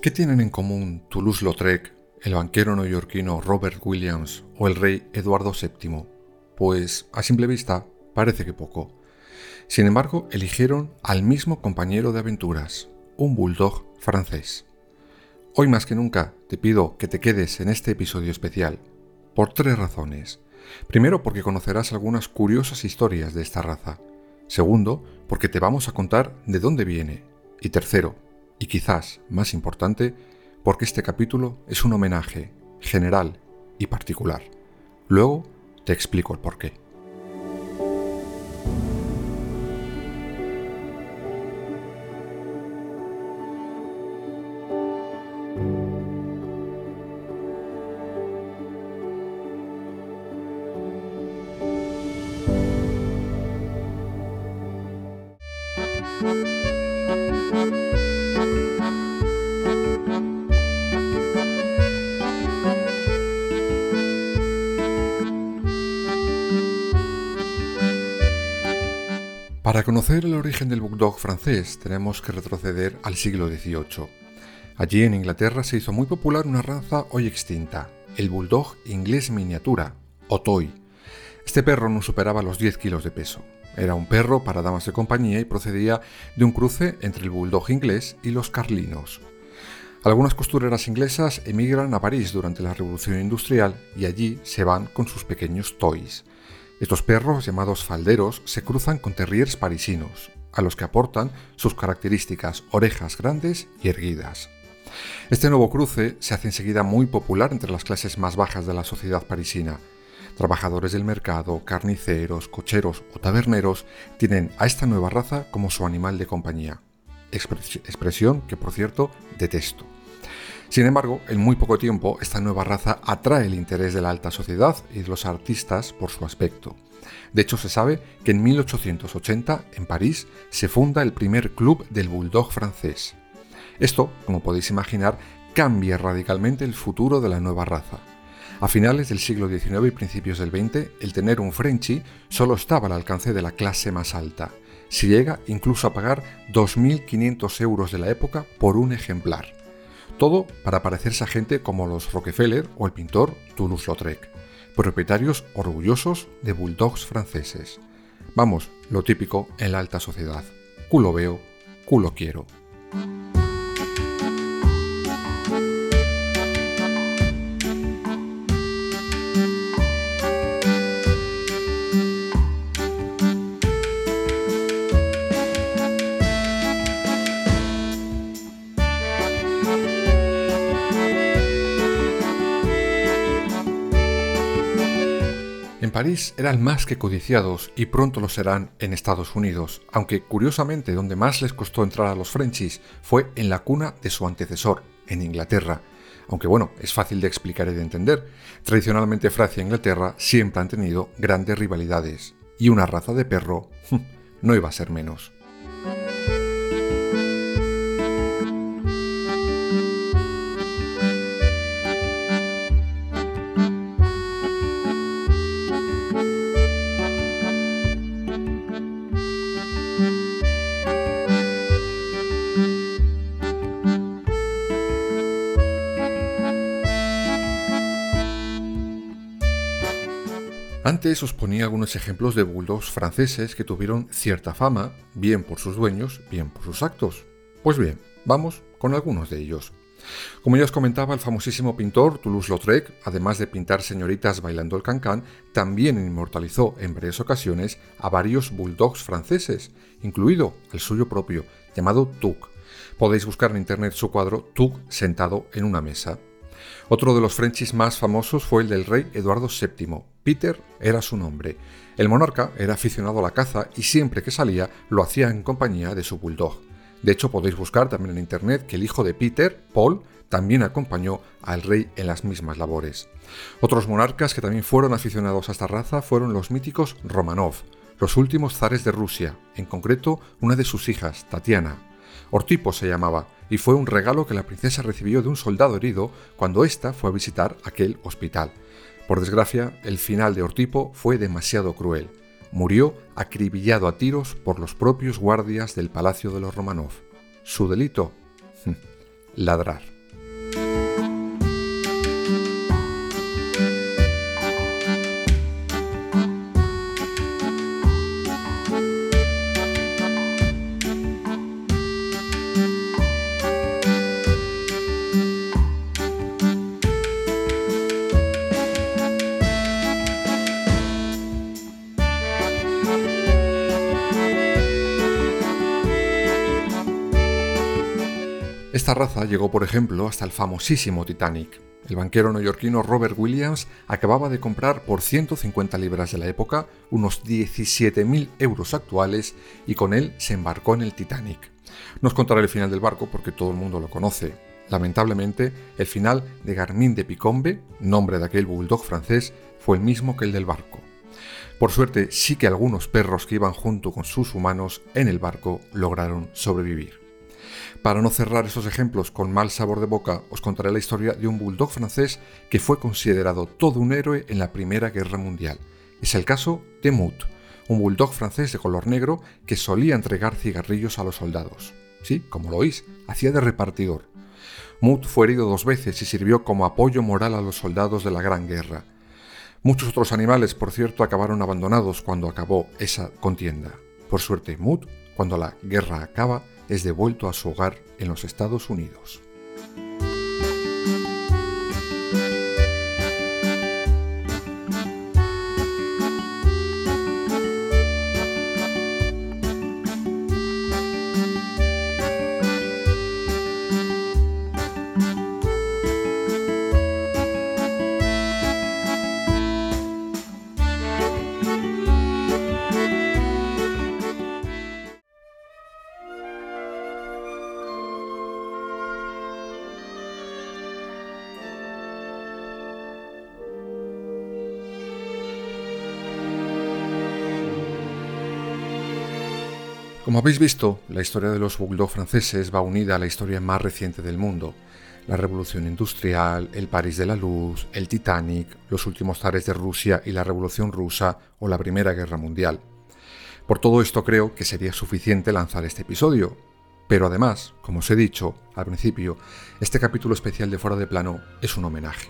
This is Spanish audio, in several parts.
¿Qué tienen en común Toulouse-Lautrec, el banquero neoyorquino Robert Williams o el rey Eduardo VII? Pues a simple vista parece que poco. Sin embargo, eligieron al mismo compañero de aventuras, un bulldog francés. Hoy más que nunca te pido que te quedes en este episodio especial, por tres razones. Primero, porque conocerás algunas curiosas historias de esta raza. Segundo, porque te vamos a contar de dónde viene. Y tercero, y quizás más importante, porque este capítulo es un homenaje general y particular. Luego te explico el porqué. Para conocer el origen del Bulldog francés tenemos que retroceder al siglo XVIII. Allí en Inglaterra se hizo muy popular una raza hoy extinta, el Bulldog inglés miniatura, o Toy. Este perro no superaba los 10 kilos de peso. Era un perro para damas de compañía y procedía de un cruce entre el Bulldog inglés y los carlinos. Algunas costureras inglesas emigran a París durante la Revolución Industrial y allí se van con sus pequeños toys. Estos perros, llamados falderos, se cruzan con terriers parisinos, a los que aportan sus características orejas grandes y erguidas. Este nuevo cruce se hace enseguida muy popular entre las clases más bajas de la sociedad parisina. Trabajadores del mercado, carniceros, cocheros o taberneros tienen a esta nueva raza como su animal de compañía. expresión que, por cierto, detesto. Sin embargo, en muy poco tiempo, esta nueva raza atrae el interés de la alta sociedad y de los artistas por su aspecto. De hecho, se sabe que en 1880, en París, se funda el primer club del bulldog francés. Esto, como podéis imaginar, cambia radicalmente el futuro de la nueva raza. A finales del siglo XIX y principios del XX, el tener un Frenchy solo estaba al alcance de la clase más alta. Se llega incluso a pagar 2.500 euros de la época por un ejemplar. Todo para parecerse a gente como los Rockefeller o el pintor Toulouse-Lautrec, propietarios orgullosos de bulldogs franceses. Vamos, lo típico en la alta sociedad. Culo veo, culo quiero. En París eran más que codiciados y pronto lo serán en Estados Unidos, aunque curiosamente donde más les costó entrar a los Frenchies fue en la cuna de su antecesor, en Inglaterra. Aunque bueno, es fácil de explicar y de entender. Tradicionalmente Francia e Inglaterra siempre han tenido grandes rivalidades, y una raza de perro no iba a ser menos. Antes os ponía algunos ejemplos de bulldogs franceses que tuvieron cierta fama, bien por sus dueños, bien por sus actos. Pues bien, vamos con algunos de ellos. Como ya os comentaba, el famosísimo pintor Toulouse-Lautrec, además de pintar señoritas bailando el cancán, también inmortalizó en varias ocasiones a varios bulldogs franceses, incluido el suyo propio, llamado Tuc. Podéis buscar en internet su cuadro Tuc sentado en una mesa. Otro de los Frenchies más famosos fue el del rey Eduardo VII. Peter era su nombre. El monarca era aficionado a la caza y siempre que salía lo hacía en compañía de su bulldog. De hecho, podéis buscar también en internet que el hijo de Peter, Paul, también acompañó al rey en las mismas labores. Otros monarcas que también fueron aficionados a esta raza fueron los míticos Romanov, los últimos zares de Rusia, en concreto una de sus hijas, Tatiana. Ortipo se llamaba, y fue un regalo que la princesa recibió de un soldado herido cuando ésta fue a visitar aquel hospital. Por desgracia, el final de Ortipo fue demasiado cruel. Murió acribillado a tiros por los propios guardias del palacio de los Romanov. Su delito, ladrar. Llegó, por ejemplo, hasta el famosísimo Titanic. El banquero neoyorquino Robert Williams acababa de comprar por 150 libras de la época unos 17.000 euros actuales y con él se embarcó en el Titanic. No os contaré el final del barco porque todo el mundo lo conoce. Lamentablemente, el final de Garmin de Picombe, nombre de aquel bulldog francés, fue el mismo que el del barco. Por suerte, sí que algunos perros que iban junto con sus humanos en el barco lograron sobrevivir. Para no cerrar esos ejemplos con mal sabor de boca, os contaré la historia de un bulldog francés que fue considerado todo un héroe en la Primera Guerra Mundial. Es el caso de Mout, un bulldog francés de color negro que solía entregar cigarrillos a los soldados. Sí, como lo oís, hacía de repartidor. Mout fue herido dos veces y sirvió como apoyo moral a los soldados de la Gran Guerra. Muchos otros animales, por cierto, acabaron abandonados cuando acabó esa contienda. Por suerte, Mout, cuando la guerra acaba, es devuelto a su hogar en los Estados Unidos. Como habéis visto, la historia de los bulldog franceses va unida a la historia más reciente del mundo, la revolución industrial, el París de la Luz, el Titanic, los últimos zares de Rusia y la revolución rusa o la Primera Guerra Mundial. Por todo esto creo que sería suficiente lanzar este episodio, pero además, como os he dicho al principio, este capítulo especial de Fuera de Plano es un homenaje.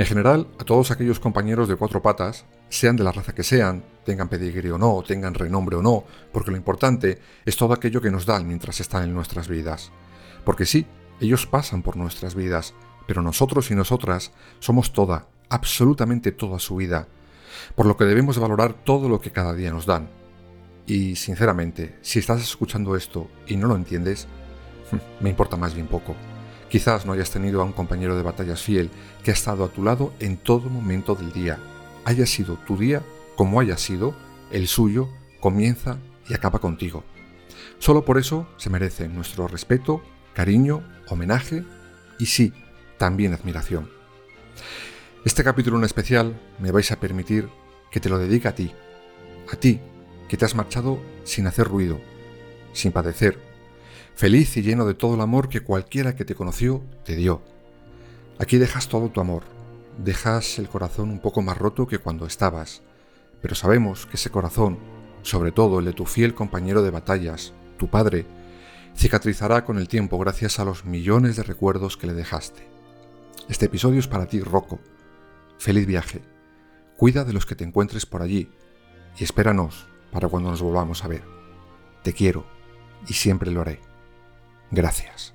En general, a todos aquellos compañeros de cuatro patas, sean de la raza que sean, tengan pedigrí o no, tengan renombre o no, porque lo importante es todo aquello que nos dan mientras están en nuestras vidas. Porque sí, ellos pasan por nuestras vidas, pero nosotros y nosotras somos toda, absolutamente toda su vida, por lo que debemos valorar todo lo que cada día nos dan. Y sinceramente, si estás escuchando esto y no lo entiendes, me importa más bien poco. Quizás no hayas tenido a un compañero de batallas fiel que ha estado a tu lado en todo momento del día. Haya sido tu día como haya sido, el suyo comienza y acaba contigo. Solo por eso se merece nuestro respeto, cariño, homenaje y sí, también admiración. Este capítulo en especial me vais a permitir que te lo dedique a ti, a ti que te has marchado sin hacer ruido, sin padecer, feliz y lleno de todo el amor que cualquiera que te conoció te dio. Aquí dejas todo tu amor, dejas el corazón un poco más roto que cuando estabas, pero sabemos que ese corazón, sobre todo el de tu fiel compañero de batallas, tu padre, cicatrizará con el tiempo gracias a los millones de recuerdos que le dejaste. Este episodio es para ti, Rocco. Feliz viaje. Cuida de los que te encuentres por allí y espéranos para cuando nos volvamos a ver. Te quiero y siempre lo haré. Gracias.